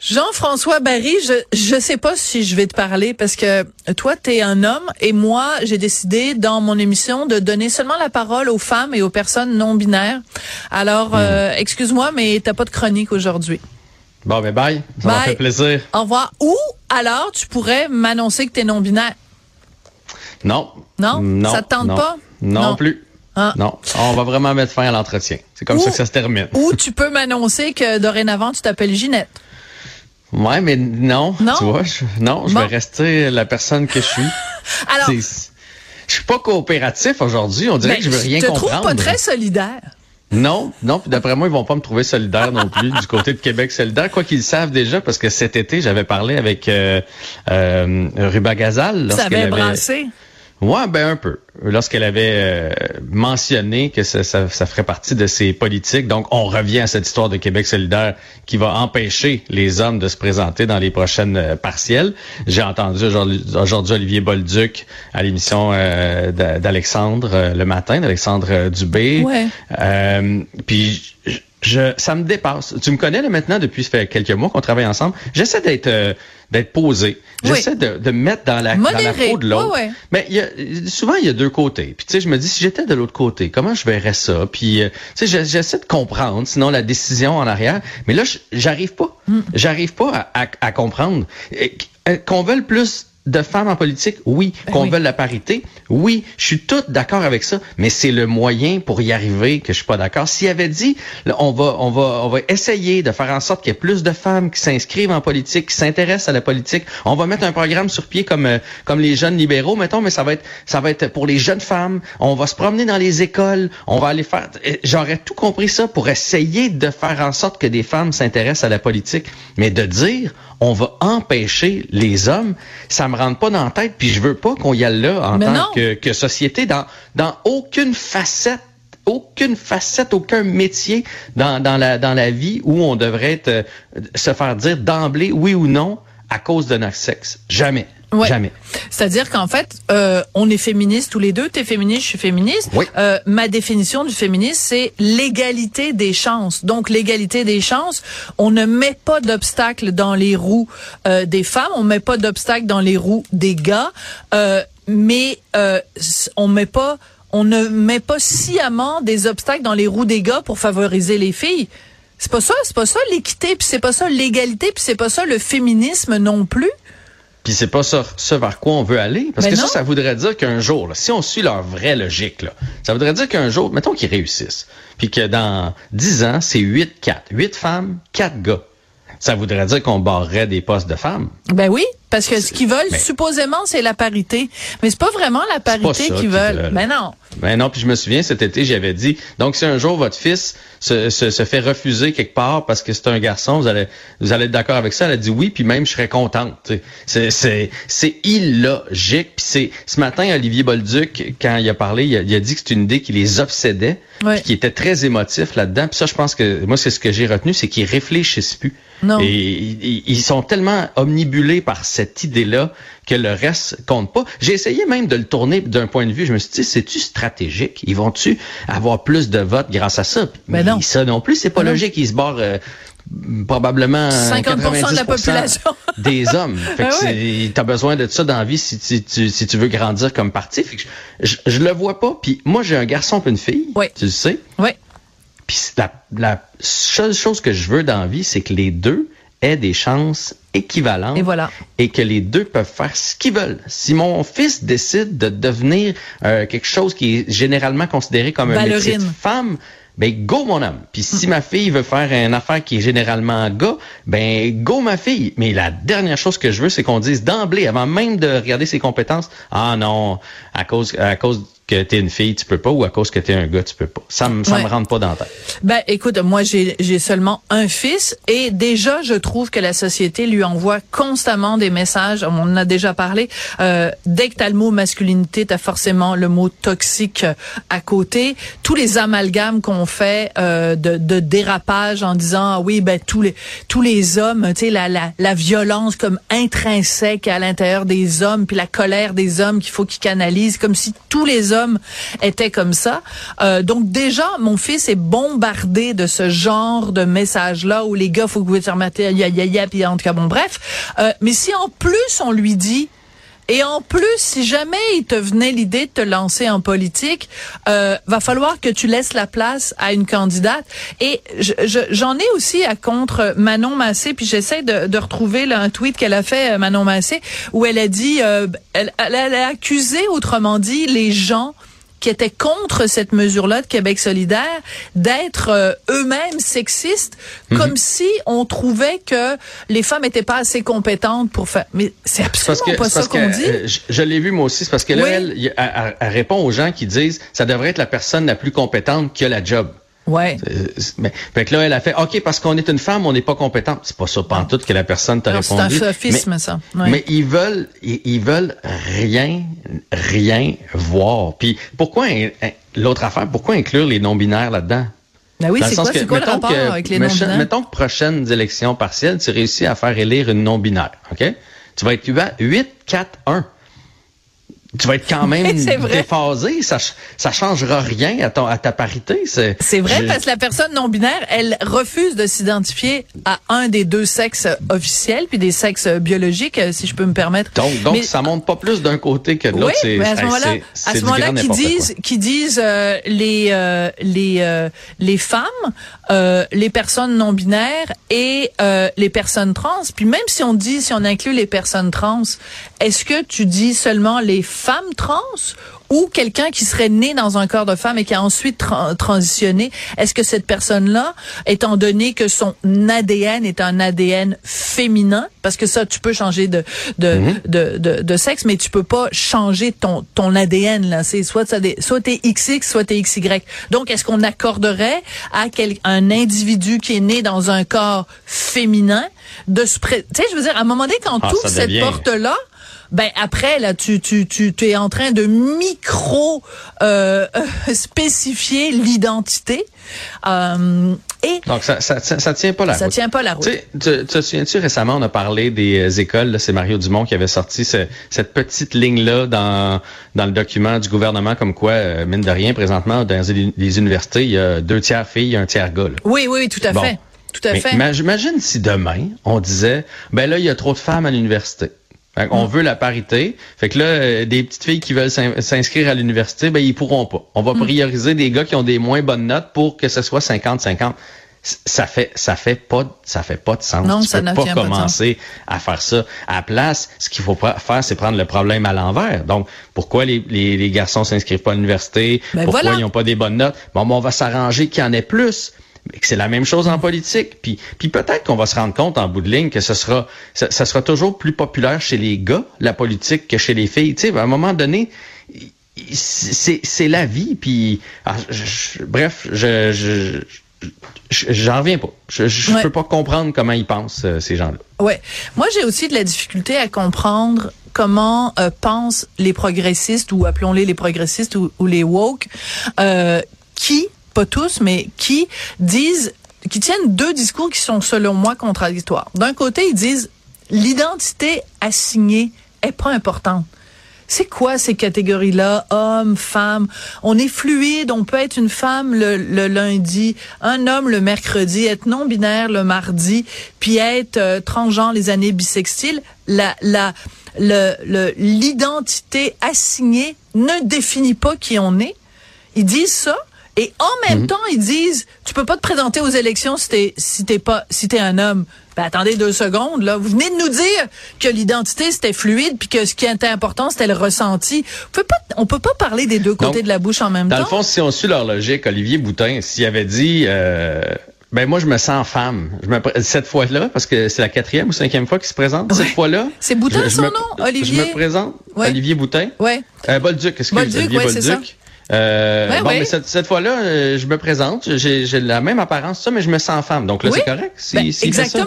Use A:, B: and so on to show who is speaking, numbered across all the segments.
A: Jean-François Barry, je ne sais pas si je vais te parler parce que toi tu es un homme et moi j'ai décidé dans mon émission de donner seulement la parole aux femmes et aux personnes non binaires. Alors hmm. euh, excuse-moi mais t'as pas de chronique aujourd'hui.
B: Bon ben bye, ça m'a fait plaisir.
A: Au revoir. Ou alors tu pourrais m'annoncer que tu es non binaire.
B: Non?
A: Non, non ça te tente pas?
B: Non, plus. Ah. Non, on va vraiment mettre fin à l'entretien. C'est comme ça que ça se termine.
A: Ou tu peux m'annoncer que dorénavant tu t'appelles Ginette.
B: Ouais, mais non. Non? Tu vois, je, non, je vais rester la personne que je suis.
A: Alors.
B: Je suis pas coopératif aujourd'hui. On dirait ben, que je veux rien comprendre.
A: Je te trouve pas très solidaire.
B: Non, non, puis d'après moi, ils vont pas me trouver solidaire non plus du côté de Québec solidaire, quoi qu'ils savent déjà, parce que cet été, j'avais parlé avec euh, euh, Ruba Gazal.
A: Ça avait brassé.
B: Ouais, ben un peu. Lorsqu'elle avait euh, mentionné que ça, ça, ça, ferait partie de ses politiques, donc on revient à cette histoire de Québec solidaire qui va empêcher les hommes de se présenter dans les prochaines euh, partielles. J'ai entendu aujourd'hui Olivier Bolduc à l'émission euh, d'Alexandre le matin, d'Alexandre Dubé.
A: Ouais.
B: puis je, ça me dépasse. Tu me connais là maintenant depuis fait quelques mois qu'on travaille ensemble. J'essaie d'être euh, d'être posé. J'essaie de, de me mettre dans la, dans la peau de l'autre. Mais il y a, souvent il y a deux côtés. Puis tu sais, je me dis si j'étais de l'autre côté, comment je verrais ça? Puis euh, tu sais, j'essaie de comprendre. Sinon la décision en arrière. Mais là, j'arrive pas. Mm. J'arrive pas à, à, à comprendre euh, qu'on veuille plus de femmes en politique, oui. Ben Qu'on veuille la parité, oui. Je suis tout d'accord avec ça, mais c'est le moyen pour y arriver que je suis pas d'accord. S'il avait dit, on va, on va, on va essayer de faire en sorte qu'il y ait plus de femmes qui s'inscrivent en politique, qui s'intéressent à la politique. On va mettre un programme sur pied comme, euh, comme les jeunes libéraux, mettons, mais ça va être, ça va être pour les jeunes femmes. On va se promener dans les écoles. On va aller faire. J'aurais tout compris ça pour essayer de faire en sorte que des femmes s'intéressent à la politique, mais de dire, on va empêcher les hommes, ça me rentre pas dans la tête, puis je veux pas qu'on y aille là en tant que, société, dans, dans aucune facette aucune facette, aucun métier dans, dans, la, dans la vie où on devrait être, euh, se faire dire d'emblée oui ou non à cause de notre sexe. Jamais. Jamais.
A: C'est-à-dire qu'en fait, euh, on est féministes tous les deux. T'es féministe, je suis féministe. Euh, ma définition du féminisme, c'est l'égalité des chances. Donc l'égalité des chances, on ne met pas d'obstacles dans les roues euh, des femmes, on met pas d'obstacles dans les roues des gars, euh, mais euh, on met pas, on ne met pas sciemment des obstacles dans les roues des gars pour favoriser les filles. C'est pas ça, c'est pas ça l'équité, puis c'est pas ça l'égalité, puis c'est pas ça le féminisme non plus.
B: Puis c'est pas ça, ce vers quoi on veut aller. Parce que ça, ça voudrait dire qu'un jour, si on suit leur vraie logique, là, ça voudrait dire qu'un jour, mettons qu'ils réussissent, puis que dans 10 ans, c'est 8-4. 8 femmes, 4 gars. Ça voudrait dire qu'on barrerait des postes de femmes.
A: Ben oui, parce que ce qu'ils veulent, supposément, c'est la parité. Mais c'est pas vraiment la parité qu'ils veulent. Mais ben non.
B: Ben non, puis je me souviens, cet été, j'avais dit, donc si un jour votre fils se, se, se fait refuser quelque part parce que c'est un garçon, vous allez, vous allez être d'accord avec ça? Elle a dit oui, puis même je serais contente. C'est, c'est, c'est illogique. Puis c'est, ce matin, Olivier Bolduc, quand il a parlé, il a, il a dit que c'est une idée qui les obsédait, ouais. qui était très émotif là-dedans. Puis ça, je pense que, moi, c'est ce que j'ai retenu, c'est qu'ils réfléchissent plus.
A: Non.
B: Et ils, ils sont tellement omnibulés par cette idée-là que le reste compte pas. J'ai essayé même de le tourner d'un point de vue. Je me suis dit, c'est-tu stratégique? Ils vont-tu avoir plus de votes grâce à ça?
A: Ben Mais non.
B: Ça non plus, c'est pas ben logique. Ils se barrent euh, probablement
A: 50% de la population
B: des hommes. Fait que ben t'as besoin de ça dans la vie si, si, tu veux grandir comme parti. Fait que je, je, le vois pas. Puis moi, j'ai un garçon et une fille.
A: Oui.
B: Tu le sais.
A: Oui.
B: Puis la, la seule chose que je veux dans la vie, c'est que les deux aient des chances équivalentes.
A: Et voilà.
B: Et que les deux peuvent faire ce qu'ils veulent. Si mon fils décide de devenir euh, quelque chose qui est généralement considéré comme un métier de femme, ben go mon homme. Puis si ma fille veut faire une affaire qui est généralement gars, ben go ma fille. Mais la dernière chose que je veux, c'est qu'on dise d'emblée, avant même de regarder ses compétences, ah non, à cause à cause que t'es une fille, tu peux pas, ou à cause que t'es un gars, tu peux pas. Ça me, ça me rentre pas dans la tête.
A: Ben, écoute, moi, j'ai, j'ai seulement un fils, et déjà, je trouve que la société lui envoie constamment des messages. On en a déjà parlé. Euh, dès que t'as le mot masculinité, t'as forcément le mot toxique à côté. Tous les amalgames qu'on fait euh, de, de dérapage en disant, ah oui, ben tous les tous les hommes, tu sais, la, la, la violence comme intrinsèque à l'intérieur des hommes, puis la colère des hommes qu'il faut qu'ils canalisent, comme si tous les hommes était comme ça. Euh, donc déjà, mon fils est bombardé de ce genre de messages-là où les gars, faut que vous se remettez, ya ya ya, puis en tout cas, bon, bref. Euh, mais si en plus on lui dit et en plus, si jamais il te venait l'idée de te lancer en politique, euh, va falloir que tu laisses la place à une candidate. Et j'en ai aussi à contre Manon Massé, puis j'essaie de, de, retrouver là, un tweet qu'elle a fait, euh, Manon Massé, où elle a dit, euh, elle, elle, a accusé, autrement dit, les gens qui étaient contre cette mesure-là de Québec solidaire d'être euh, eux-mêmes sexistes, mhm. comme si on trouvait que les femmes n'étaient pas assez compétentes pour faire. Mais c'est absolument pas ça qu'on dit. Euh,
B: je, l'ai vu moi aussi, c'est parce que là, elle, elle, répond aux gens qui disent ça devrait être la personne la plus compétente qui a la job.
A: Ouais.
B: Mais, fait que là, elle a fait, OK, parce qu'on est une femme, on n'est pas compétent. C'est pas ça, pas tout que la personne t'a répondu.
A: C'est un sophisme, ça.
B: Mais ils veulent, ils, veulent rien, rien voir. Puis pourquoi, l'autre affaire, pourquoi inclure les non-binaires là-dedans?
A: Ben oui, c'est quoi, c'est quoi le rapport avec les non-binaires?
B: Mettons que prochaines élections partielles, tu réussis à faire élire une non-binaire, OK? Tu vas être 8, 4, 1 tu vas être quand même déphasé. Ça, ça changera rien à, ton, à ta parité.
A: C'est vrai parce que la personne non binaire, elle refuse de s'identifier à un des deux sexes officiels puis des sexes biologiques, si je peux me permettre.
B: Donc, donc ça monte pas plus d'un côté que de l'autre.
A: Oui, mais à ce moment-là, à ce moment-là, qui disent, qui disent euh, les euh, les euh, les femmes, les personnes non binaires et les personnes trans. Puis même si on dit, si on inclut les personnes trans, est-ce que tu dis seulement les femmes trans ou quelqu'un qui serait né dans un corps de femme et qui a ensuite transitionné, est-ce que cette personne-là, étant donné que son ADN est un ADN féminin, parce que ça, tu peux changer de de, mhm. de, de, de, sexe, mais tu peux pas changer ton ton ADN là. C'est soit soit t'es XX, soit t'es XY. Donc, est-ce qu'on accorderait à quel, un individu qui est né dans un corps féminin de se, tu sais, je veux dire, à un moment donné, quand ah, cette porte là ben après là tu tu tu, tu es en train de micro euh, spécifier l'identité euh, et
B: donc ça, ça, ça, tient pas la
A: ça
B: route.
A: tient pas la route.
B: Tu, tu te souviens-tu récemment on a parlé des euh, écoles, c'est Mario Dumont qui avait sorti cette petite ligne là dans dans le document du gouvernement comme quoi euh, mine de rien présentement dans les universités il y a deux tiers filles, un tiers gars.
A: Oui oui tout à fait. Tout à fait.
B: Imagine si demain on disait ben là il y a trop de femmes à l'université. On veut la parité. Fait que là, euh, des petites filles qui veulent s'inscrire à l'université, ben ils pourront pas. On va mm. prioriser des gars qui ont des moins bonnes notes pour que ce soit 50-50. Ça fait ça fait pas ça fait pas de sens.
A: Non,
B: tu
A: ça
B: peux pas commencer à faire ça. À la place, ce qu'il faut pas faire, c'est prendre le problème à l'envers. Donc, pourquoi les, les, les garçons s'inscrivent pas à l'université?
A: Ben
B: pourquoi ils ont pas des bonnes notes? Bon, bon on va s'arranger qu'il y en ait plus c'est la même chose en politique. Puis, puis peut-être qu'on va se rendre compte en bout de ligne que ce sera, ça, sera toujours plus populaire chez les gars, la politique, que chez les filles. Tu sais, à un moment donné, c'est la vie. Puis, ah, bref, je, je j'en reviens pas. Je, je peux pas comprendre comment ils pensent euh, ces gens-là.
A: Ouais. Moi, j'ai aussi de la difficulté à comprendre comment euh, pensent les progressistes ou appelons-les les progressistes ou, les woke euh, qui pas tous, mais qui disent, qui tiennent deux discours qui sont selon moi contradictoires. D'un côté, ils disent l'identité assignée est pas importante. C'est quoi ces catégories-là? Hommes, femmes. On est fluide. On peut être une femme le, lundi, un homme le mercredi, être non-binaire le mardi, puis être euh, transgenre les années bissextiles. La, la, le, l'identité assignée ne définit pas qui on est. Ils disent ça. Et en même mhm. temps, ils disent, tu peux pas te présenter aux élections si t'es si t'es pas si t'es un homme. Ben, attendez deux secondes, là. Vous venez de nous dire que l'identité, c'était fluide, puis que ce qui était important, c'était le ressenti. On peut pas, on peut pas parler des deux côtés de la bouche en même
B: temps.
A: Dans
B: le fond, si on suit leur logique, Olivier Boutin, s'il avait dit... Euh, ben moi je me sens femme. Je me, cette fois-là, parce que c'est la quatrième ou cinquième fois qu'il se présente. Cette fois-là.
A: C'est Boutin son nom, Olivier.
B: Je me présente. Olivier Boutin?
A: Ouais.
B: Euh, Bolduc, excusez. Olivier ouais, Bolduc. Euh, bon, mais cette, fois-là, euh, je me présente, j'ai la même apparence, ça, mais je me sens femme. Donc là, c'est correct.
A: Ben, exactement.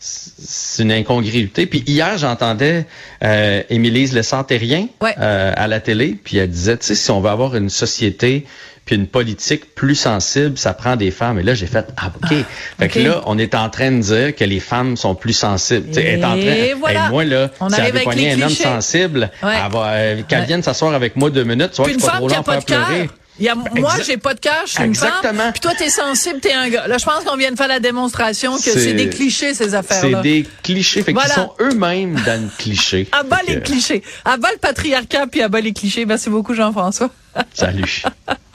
B: C'est une incongruité. Puis hier, j'entendais euh, Émilise Le Santérien euh, à la télé, puis elle disait, tu sais, si on veut avoir une société puis une politique plus sensible, ça prend des femmes. Et là, j'ai fait, ah, OK. Ah, fait que là, on est en train de dire que les femmes sont plus sensibles. Et en train,
A: voilà.
B: moi, là, on si elle veut un homme sensible, euh, qu'elle vienne s'asseoir avec moi deux minutes, tu vois, je suis pas trop long faire pleurer.
A: Y a, moi, j'ai pas de cœur, je suis une femme. Puis toi, t'es sensible, t'es un gars. Là, je pense qu'on vient de faire la démonstration que c'est des clichés, ces affaires-là.
B: C'est des clichés. Fait qu'ils sont eux-mêmes dans le cliché.
A: À bas les clichés. À bas le patriarcat, puis à bas les clichés. Merci beaucoup, Jean-François.
B: Salut.